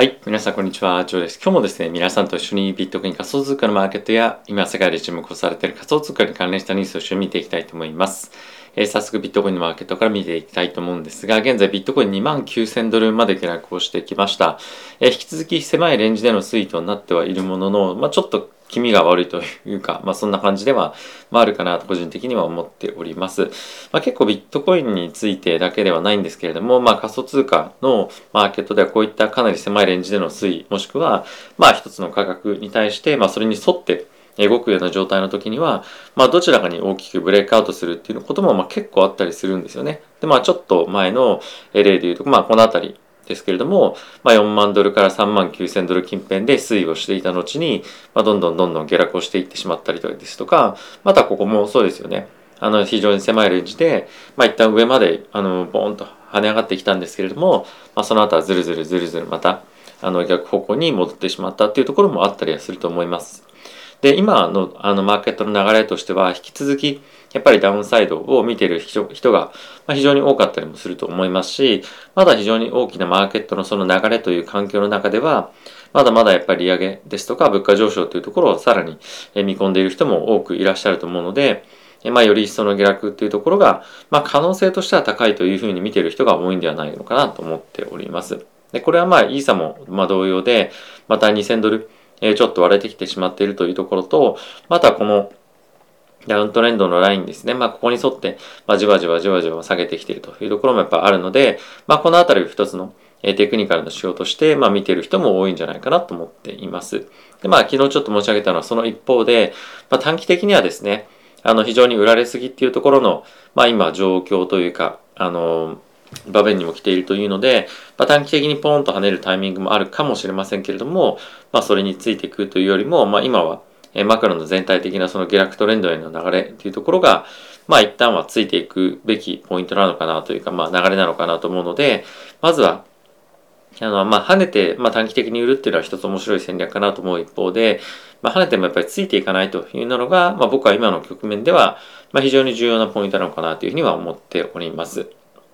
はい。皆さん、こんにちは。ジョーです。今日もですね、皆さんと一緒にビットコイン仮想通貨のマーケットや、今世界で注目をされている仮想通貨に関連したニュースを一緒に見ていきたいと思います。えー、早速、ビットコインのマーケットから見ていきたいと思うんですが、現在ビットコイン2万9000ドルまで下落をしてきました。えー、引き続き狭いレンジでの推移となってはいるものの、まあ、ちょっと気味が悪いというか、まあそんな感じでは、まあ、あるかなと個人的には思っております。まあ、結構ビットコインについてだけではないんですけれども、まあ仮想通貨のマーケットではこういったかなり狭いレンジでの推移、もしくは、まあ一つの価格に対して、まあそれに沿って動くような状態の時には、まあどちらかに大きくブレイクアウトするっていうこともまあ結構あったりするんですよね。で、まあちょっと前の例で言うと、まあこのあたり、ですけれども、まあ、4万ドルから3万9千ドル近辺で推移をしていた後に、まあ、どんどんどんどん下落をしていってしまったりですとか、またここもそうですよね。あの、非常に狭いレンジで、まあ、一旦上まで、あの、ボーンと跳ね上がってきたんですけれども、まあ、その後はずるずるずるずるまた、あの、逆方向に戻ってしまったっていうところもあったりはすると思います。で、今のあのマーケットの流れとしては、引き続き、やっぱりダウンサイドを見ている人が非常に多かったりもすると思いますし、まだ非常に大きなマーケットのその流れという環境の中では、まだまだやっぱり利上げですとか物価上昇というところをさらに見込んでいる人も多くいらっしゃると思うので、まあ、より一層の下落というところが、まあ、可能性としては高いというふうに見ている人が多いんではないのかなと思っております。で、これはまあ、イーサもまあ同様で、また2000ドル、えちょっと割れてきてしまっているというところと、またこのダウントレンドのラインですね。まあ、ここに沿って、まあ、じわじわじわじわ下げてきているというところもやっぱあるので、まあ、このあたりを一つのテクニカルの仕様として、まあ、見ている人も多いんじゃないかなと思っています。で、まあ、昨日ちょっと申し上げたのはその一方で、まあ、短期的にはですね、あの、非常に売られすぎっていうところの、まあ、今状況というか、あの、場面にも来ているというので、まあ、短期的にポーンと跳ねるタイミングもあるかもしれませんけれども、まあ、それについていくというよりも、まあ、今は、えマクロの全体的なその下落トレンドへの流れというところが、まあ一旦はついていくべきポイントなのかなというか、まあ流れなのかなと思うので、まずは、あの、まあ跳ねて、まあ短期的に売るっていうのは一つ面白い戦略かなと思う一方で、まあ跳ねてもやっぱりついていかないというのが、まあ僕は今の局面では、まあ非常に重要なポイントなのかなというふうには思っております。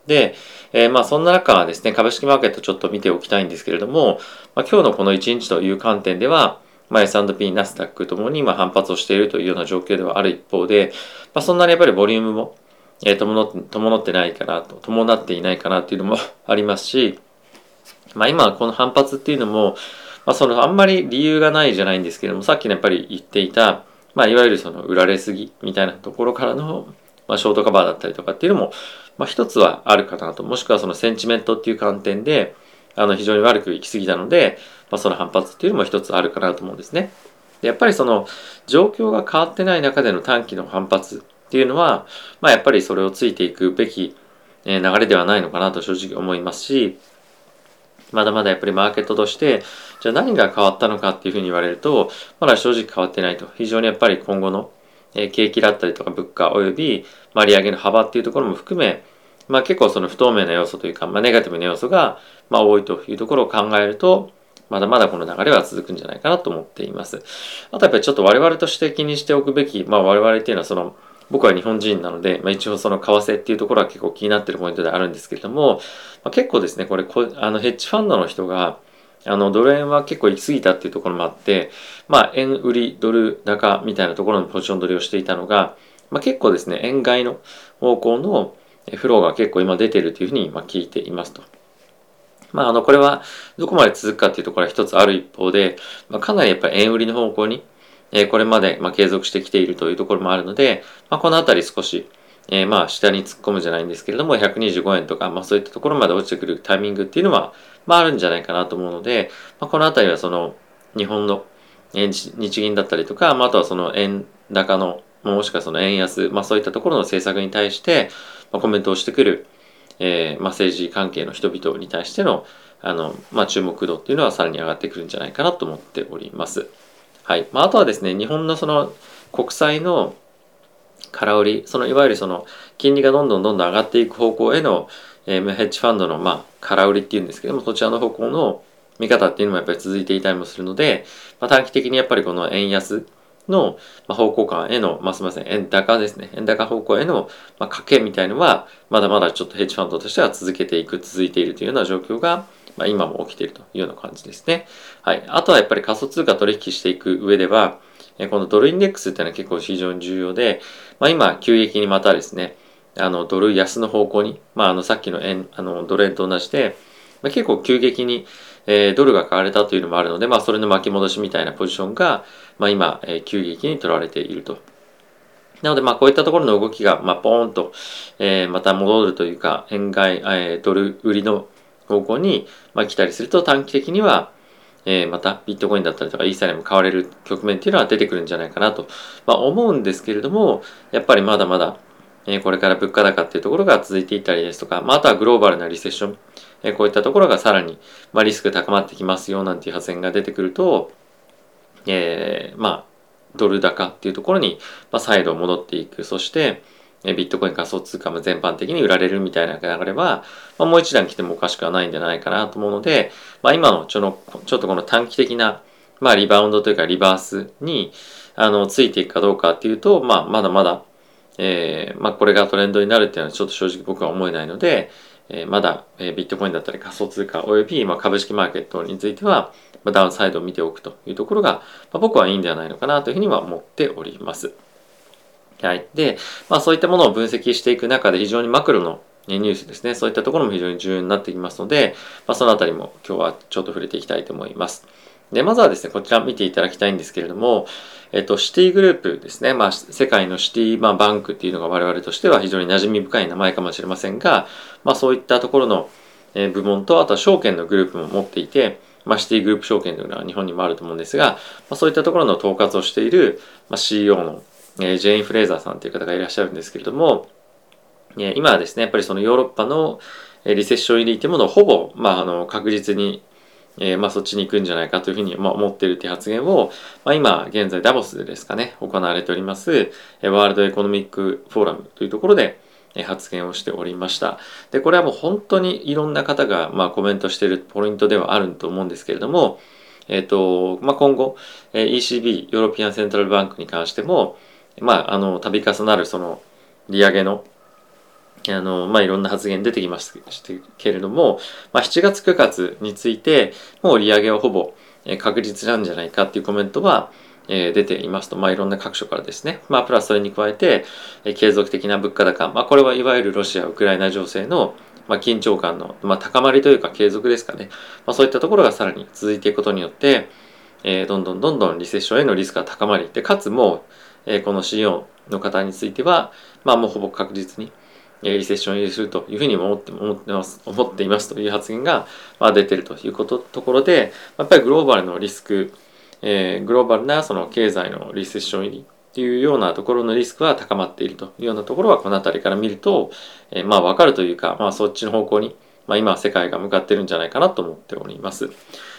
で、えー、まあそんな中はですね、株式マーケットちょっと見ておきたいんですけれども、まあ、今日のこの1日という観点では、まあ、S&P、ナスダックともに今反発をしているというような状況ではある一方で、まあ、そんなにやっぱりボリュームも、えー、伴ってないかなと、伴っていないかなっていうのもありますし、まあ今この反発っていうのも、まあそのあんまり理由がないじゃないんですけども、さっきのやっぱり言っていた、まあいわゆるその売られすぎみたいなところからの、まあショートカバーだったりとかっていうのも、まあ一つはあるかなと、もしくはそのセンチメントっていう観点で、あの非常に悪く行き過ぎたので、まあ、その反発っていうのも一つあるかなと思うんですね。でやっぱりその状況が変わってない中での短期の反発っていうのは、まあ、やっぱりそれをついていくべき流れではないのかなと正直思いますし、まだまだやっぱりマーケットとして、じゃあ何が変わったのかっていうふうに言われると、まだ正直変わってないと。非常にやっぱり今後の景気だったりとか物価及び利上げの幅っていうところも含め、まあ結構その不透明な要素というか、まあネガティブな要素がまあ多いというところを考えると、まだまだこの流れは続くんじゃないかなと思っています。あとやっぱりちょっと我々として気にしておくべき、まあ我々っていうのはその、僕は日本人なので、まあ、一応その為替っていうところは結構気になってるポイントであるんですけれども、まあ、結構ですね、これこ、あのヘッジファンドの人が、あのドル円は結構行き過ぎたっていうところもあって、まあ円売り、ドル高みたいなところのポジション取りをしていたのが、まあ、結構ですね、円買いの方向のフローが結構今出てるというふうに聞いていますと。まあ、あの、これはどこまで続くかっていうところは一つある一方で、まあ、かなりやっぱり円売りの方向に、えー、これまで、まあ、継続してきているというところもあるので、まあ、このあたり少し、えー、まあ、下に突っ込むじゃないんですけれども、125円とか、まあ、そういったところまで落ちてくるタイミングっていうのは、まあ、あるんじゃないかなと思うので、まあ、このあたりはその、日本のえ日銀だったりとか、まあ、あとはその円高の、もしくはその円安、まあ、そういったところの政策に対して、まあ、コメントをしてくる、えーまあ、政治関係の人々に対してのあの、まあ、注目度っていうのはさらに上がってくるんじゃないかなと思っております。はい。まあ、あとはですね、日本のその国債の空売り、そのいわゆるその金利がどんどんどんどん上がっていく方向への、えー、ヘッジファンドのまあ空売りっていうんですけども、そちらの方向の見方っていうのもやっぱり続いていたりもするので、まあ、短期的にやっぱりこの円安の方向感への、まあ、すみません、円高ですね。円高方向への、まあ、賭けみたいのは、まだまだちょっとヘッジファンドとしては続けていく、続いているというような状況が、まあ、今も起きているというような感じですね。はい。あとはやっぱり仮想通貨取引していく上では、このドルインデックスっていうのは結構非常に重要で、まあ、今、急激にまたですね、あの、ドル安の方向に、まあ、あの、さっきの円、あの、ドル円と同じで、まあ、結構急激に、えー、ドルが買われたというのもあるので、まあ、それの巻き戻しみたいなポジションが、まあ、今、えー、急激に取られていると。なので、まあ、こういったところの動きが、まあ、ポーンと、えー、また戻るというか、円買い、えー、ドル売りの方向に、まあ、来たりすると、短期的には、えー、またビットコインだったりとかイーサリアム買われる局面っていうのは出てくるんじゃないかなと、まあ、思うんですけれども、やっぱりまだまだ、えー、これから物価高っていうところが続いていったりですとか、まあ、あとはグローバルなリセッション、えこういったところがさらに、ま、リスク高まってきますよなんていう発言が出てくると、えー、まあ、ドル高っていうところに、ま、再度戻っていく。そして、ビットコイン仮想通貨も全般的に売られるみたいな流れは、まあ、もう一段来てもおかしくはないんじゃないかなと思うので、まあ、今のちょのちょっとこの短期的な、まあ、リバウンドというかリバースにあのついていくかどうかっていうと、まあ、まだまだ、えーまあ、これがトレンドになるっていうのはちょっと正直僕は思えないので、え、まだ、え、ビットコインだったり仮想通貨及び、ま、株式マーケットについては、ま、ダウンサイドを見ておくというところが、ま、僕はいいんではないのかなというふうには思っております。はい。で、まあそういったものを分析していく中で非常にマクロのニュースですね、そういったところも非常に重要になってきますので、まあ、そのあたりも今日はちょっと触れていきたいと思います。で、まずはですね、こちら見ていただきたいんですけれども、えっと、シティグループですね。まあ、世界のシティ、まあ、バンクっていうのが我々としては非常に馴染み深い名前かもしれませんが、まあ、そういったところの、部門と、あとは証券のグループも持っていて、まあ、シティグループ証券というのは日本にもあると思うんですが、まあ、そういったところの統括をしている、まあ、CEO の、えー、ジェイン・フレーザーさんという方がいらっしゃるんですけれども、えー、今はですね、やっぱりそのヨーロッパのリセッション入りというものをほぼ、まあ、あの確実にえー、まあ、そっちに行くんじゃないかというふうに、ま、思っているという発言を、まあ、今現在ダボスでですかね行われておりますワールドエコノミックフォーラムというところで発言をしておりました。でこれはもう本当にいろんな方が、まあ、コメントしているポイントではあると思うんですけれども、えっ、ー、とまあ、今後 ECB European Central Bank に関しても、まあ、あの度重なるその利上げのあの、まあ、いろんな発言出てきましたけれども、まあ、7月9月について、もう利上げはほぼ確実なんじゃないかっていうコメントは、え、出ていますと、まあ、いろんな各所からですね。まあ、プラスそれに加えて、え、継続的な物価高。まあ、これはいわゆるロシア・ウクライナ情勢の、まあ、緊張感の、まあ、高まりというか継続ですかね。まあ、そういったところがさらに続いていくことによって、えー、どんどんどんどんリセッションへのリスクが高まり、で、かつもう、えー、この CO の方については、まあ、もうほぼ確実に、リセッション入りするというふうに思って思ってます思っていますという発言が、まあ、出てるということところでやっぱりグローバルのリスク、えー、グローバルなその経済のリセッション入りっていうようなところのリスクは高まっているというようなところはこの辺りから見ると、えー、まあ分かるというか、まあ、そっちの方向に、まあ、今世界が向かってるんじゃないかなと思っております。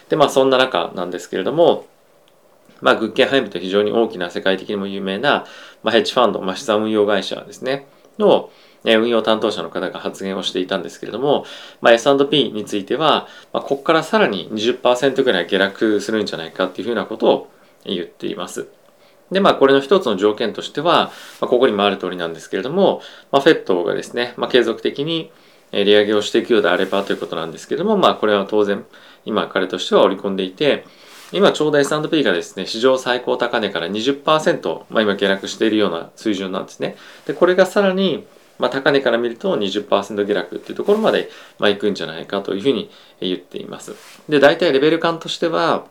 でまあそんな中なんですけれどもまあ、グッケンハイムと非常に大きな世界的にも有名な、まあ、ヘッジファンド、まあ、資産運用会社ですね、の、運用担当者の方が発言をしていたんですけれども、まあ、S&P については、まあ、ここからさらに20%ぐらい下落するんじゃないかっていうふうなことを言っています。で、まあ、これの一つの条件としては、まあ、ここにもある通りなんですけれども、まあ、フェットがですね、まあ、継続的に利上げをしていくようであればということなんですけれども、まあ、これは当然、今彼としては織り込んでいて、今ちょうど S&P がですね、史上最高高値から20%、まあ、今下落しているような水準なんですね。で、これがさらに、まあ、高値から見ると20%下落っていうところまで、まあ、いくんじゃないかというふうに言っています。で、大体レベル感としては、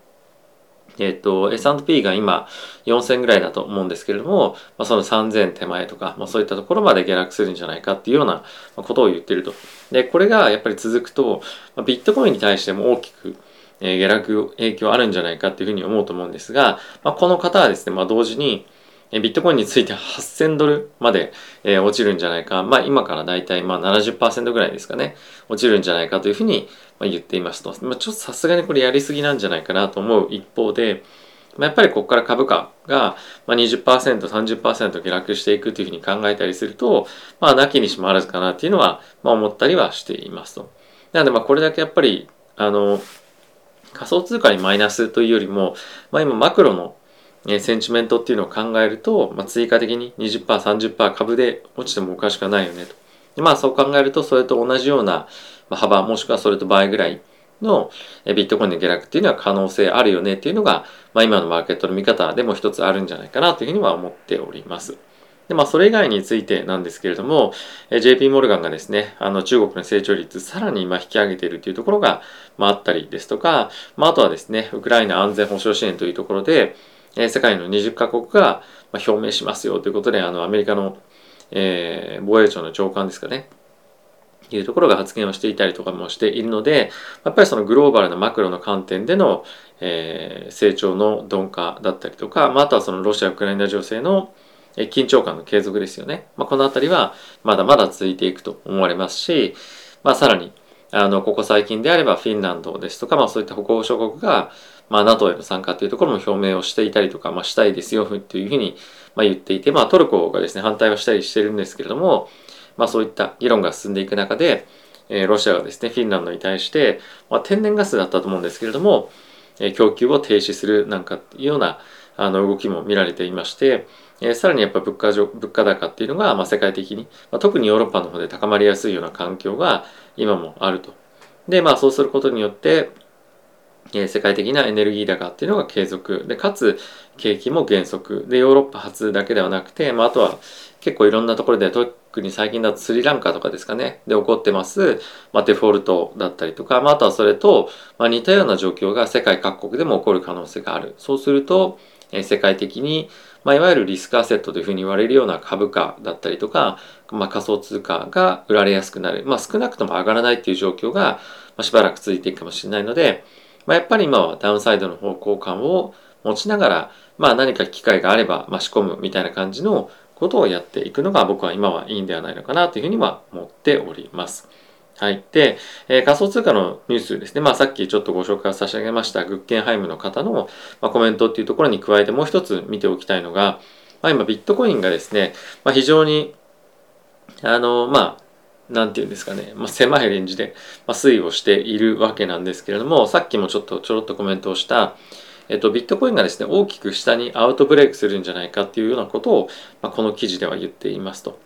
えっ、ー、と、S&P が今4000ぐらいだと思うんですけれども、まあ、その3000手前とか、まあ、そういったところまで下落するんじゃないかっていうようなことを言ってると。で、これがやっぱり続くと、まあ、ビットコインに対しても大きく、下落影響あるんじゃないかっていうふうに思うと思うんですが、まあ、この方はですね、まあ、同時に、ビットコインについて8000ドルまで、え落ちるんじゃないか。まあ今からだいたいまあ70%ぐらいですかね。落ちるんじゃないかというふうに言っていますと。まあ、ちょっとさすがにこれやりすぎなんじゃないかなと思う一方で、まあ、やっぱりここから株価が20%、30%下落していくというふうに考えたりすると、まあ、なきにしもあらずかなっていうのは、まあ、思ったりはしていますと。なので、まあ、これだけやっぱり、あの、仮想通貨にマイナスというよりも、まあ、今マクロのえセンチメントっていうのを考えると、まあ、追加的に 20%30% 株で落ちてもおかしくないよねと。でまあそう考えるとそれと同じような幅もしくはそれと倍ぐらいのビットコインの下落っていうのは可能性あるよねっていうのが、まあ、今のマーケットの見方でも一つあるんじゃないかなというふうには思っております。で、まあ、それ以外についてなんですけれども、JP モルガンがですね、あの、中国の成長率さらに今引き上げているというところが、まあ、あったりですとか、まあ、あとはですね、ウクライナ安全保障支援というところで、え世界の20カ国が表明しますよということで、あの、アメリカの、えー、防衛庁の長官ですかね、いうところが発言をしていたりとかもしているので、やっぱりそのグローバルなマクロの観点での、えー、成長の鈍化だったりとか、まあ、あとはそのロシア・ウクライナ情勢の緊張感の継続ですよね。まあ、この辺りはまだまだ続いていくと思われますし、まあ、さらに、あの、ここ最近であればフィンランドですとか、まあそういった北欧諸国が、まあ NATO への参加というところも表明をしていたりとか、まあしたいですよというふうに、まあ、言っていて、まあトルコがですね、反対はしたりしてるんですけれども、まあそういった議論が進んでいく中で、えー、ロシアがですね、フィンランドに対して、まあ天然ガスだったと思うんですけれども、えー、供給を停止するなんかいうようなあの動きも見られていまして、えー、さらにやっぱ物価上物価高っていうのが、まあ、世界的に、まあ、特にヨーロッパの方で高まりやすいような環境が今もあると。で、まあそうすることによって、世界的なエネルギー高っていうのが継続。で、かつ景気も減速。で、ヨーロッパ発だけではなくて、まああとは結構いろんなところで特に最近だとスリランカとかですかね、で起こってます、まあ、デフォルトだったりとか、まあ、あとはそれと、まあ、似たような状況が世界各国でも起こる可能性がある。そうすると、え、世界的にまあ、いわゆるリスクアセットというふうに言われるような株価だったりとか、まあ、仮想通貨が売られやすくなる。まあ、少なくとも上がらないっていう状況が、ましばらく続いていくかもしれないので、まあ、やっぱり今はダウンサイドの方向感を持ちながら、まあ、何か機会があれば、ま仕込むみたいな感じのことをやっていくのが僕は今はいいんではないのかなというふうには思っております。はい。で、えー、仮想通貨のニュースですね。まあさっきちょっとご紹介を差し上げましたグッケンハイムの方の、まあ、コメントっていうところに加えてもう一つ見ておきたいのが、まあ今ビットコインがですね、まあ非常に、あの、まあ、なんていうんですかね、まあ、狭いレンジで、まあ、推移をしているわけなんですけれども、さっきもちょっとちょろっとコメントをした、えっと、ビットコインがですね、大きく下にアウトブレイクするんじゃないかっていうようなことを、まあ、この記事では言っていますと。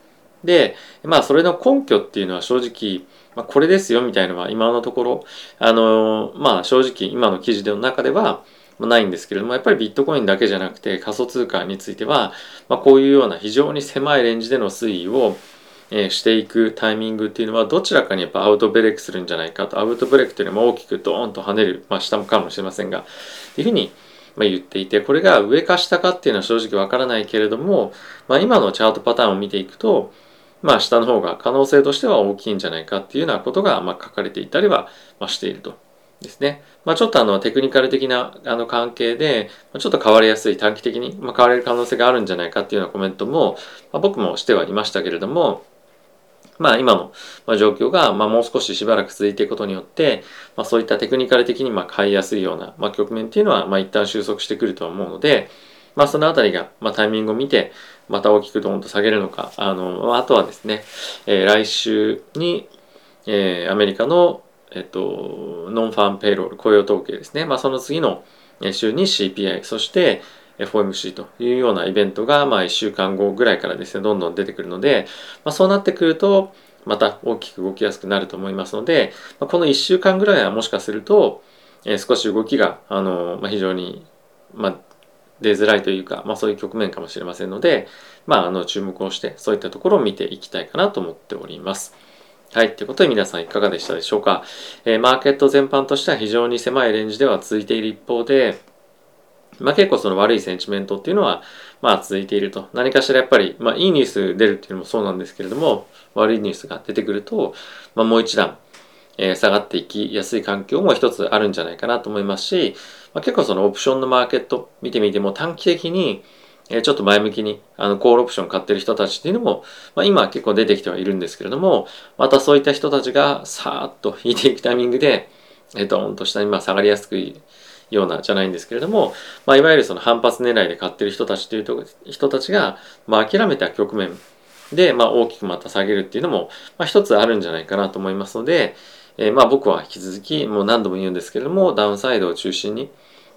で、まあ、それの根拠っていうのは正直、まあ、これですよみたいなのは今のところ、あのまあ正直今の記事の中ではないんですけれども、やっぱりビットコインだけじゃなくて仮想通貨については、まあ、こういうような非常に狭いレンジでの推移を、えー、していくタイミングっていうのはどちらかにやっぱアウトブレイクするんじゃないかと、アウトブレイクというのは大きくドーンと跳ねる、まあ下もかもしれませんが、っていうふうにま言っていて、これが上か下かっていうのは正直わからないけれども、まあ今のチャートパターンを見ていくと、まあ下の方が可能性としては大きいんじゃないかっていうようなことがま書かれていたりはしていると。ですね。まあ、ちょっとあのテクニカル的なあの関係で、ちょっと変わりやすい短期的に、ま変われる可能性があるんじゃないかっていうようなコメントも、ま僕もしてはいましたけれども、まあ今の状況がまもう少ししばらく続いていくことによって、まあ、そういったテクニカル的にま買いやすいような、ま局面っていうのはま一旦収束してくるとは思うので、まあそのあたりがまタイミングを見て、また大きくドーンと下げるのか、あの、あとはですね、えー、来週に、えー、アメリカの、えっと、ノンファンペイロール、雇用統計ですね。まあ、その次の週に CPI、そして FOMC というようなイベントが、まあ、1週間後ぐらいからですね、どんどん出てくるので、まあ、そうなってくると、また大きく動きやすくなると思いますので、ま、この1週間ぐらいはもしかすると、え、少し動きが、あの、ま、非常に、まあ、出づらいというか、まあそういう局面かもしれませんので、まああの注目をしてそういったところを見ていきたいかなと思っております。はい。ということで皆さんいかがでしたでしょうか？えー、マーケット全般としては非常に狭いレンジでは続いている一方で、まあ結構その悪いセンチメントっていうのは、まあ続いていると。何かしらやっぱり、まあいいニュース出るっていうのもそうなんですけれども、悪いニュースが出てくると、まあもう一段、えー、下がっていきやすい環境も一つあるんじゃないかなと思いますし、まあ、結構そのオプションのマーケット見てみても短期的にちょっと前向きにあのコールオプション買ってる人たちっていうのも、まあ、今結構出てきてはいるんですけれどもまたそういった人たちがさーっと引いていくタイミングでえドーンと下にまあ下がりやすくようなじゃないんですけれども、まあ、いわゆるその反発狙いで買ってる人たちというと人たちが、まあ、諦めた局面で、まあ、大きくまた下げるっていうのも、まあ、一つあるんじゃないかなと思いますので、えー、まあ僕は引き続きもう何度も言うんですけれどもダウンサイドを中心に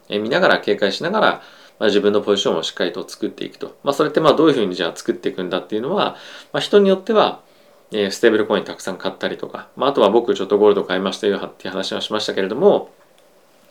見ながら警戒しながらまあ、自分のポジションをしっかりと作っていくと。まあ、それってまあどういうふうにじゃあ作っていくんだっていうのは、まあ、人によっては、え、ステーブルコインたくさん買ったりとか、まあ、あとは僕ちょっとゴールド買いましたよっていう話はしましたけれども、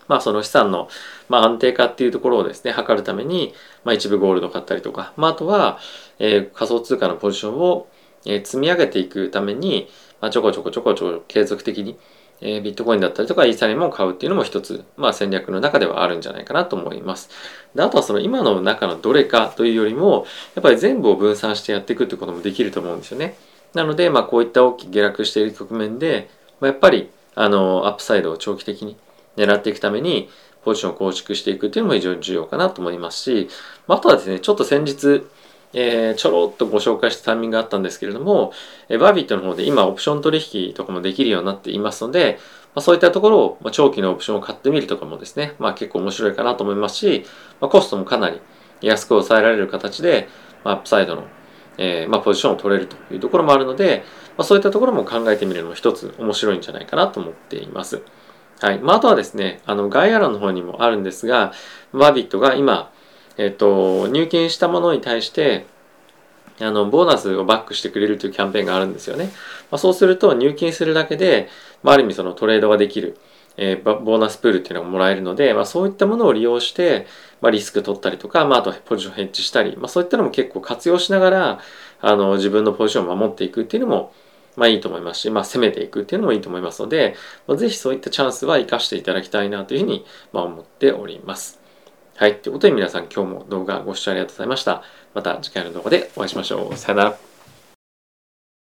まあ、その資産の、まあ、安定化っていうところをですね、測るために、まあ、一部ゴールド買ったりとか、まあ、あとは、えー、仮想通貨のポジションを、えー、積み上げていくために、まあ、ちょこちょこちょこちょこ継続的に、えー、ビットコインだったりとかイーサリアムを買うっていうのも一つ、まあ、戦略の中ではあるんじゃないかなと思います。であとはその今の中のどれかというよりも、やっぱり全部を分散してやっていくってこともできると思うんですよね。なので、まあ、こういった大きく下落している局面で、まあ、やっぱりあのアップサイドを長期的に狙っていくために、ポジションを構築していくっていうのも非常に重要かなと思いますし、あとはですね、ちょっと先日、えー、ちょろっとご紹介したタイミングがあったんですけれども、えー、バービットの方で今オプション取引とかもできるようになっていますので、まあ、そういったところを、まあ、長期のオプションを買ってみるとかもですね、まあ、結構面白いかなと思いますし、まあ、コストもかなり安く抑えられる形で、まあ、アップサイドの、えーまあ、ポジションを取れるというところもあるので、まあ、そういったところも考えてみるのも一つ面白いんじゃないかなと思っています。はい。まあ、あとはですね、あの、概要欄の方にもあるんですが、バビットが今、えっ、と、入金したものに対して、あの、ボーナスをバックしてくれるというキャンペーンがあるんですよね。まあ、そうすると、入金するだけで、まあ、ある意味そのトレードができる、えー、ボーナスプールっていうのがもらえるので、まあ、そういったものを利用して、まあ、リスク取ったりとか、まあ、あとポジションヘッジしたり、まあ、そういったのも結構活用しながら、あの、自分のポジションを守っていくっていうのも、まあいいと思いますし、まあ攻めていくっていうのもいいと思いますので、まあ、ぜひそういったチャンスは活かしていただきたいなというふうに、まあ、思っております。はい。ということで皆さん今日も動画ご視聴ありがとうございました。また次回の動画でお会いしましょう。さよなら。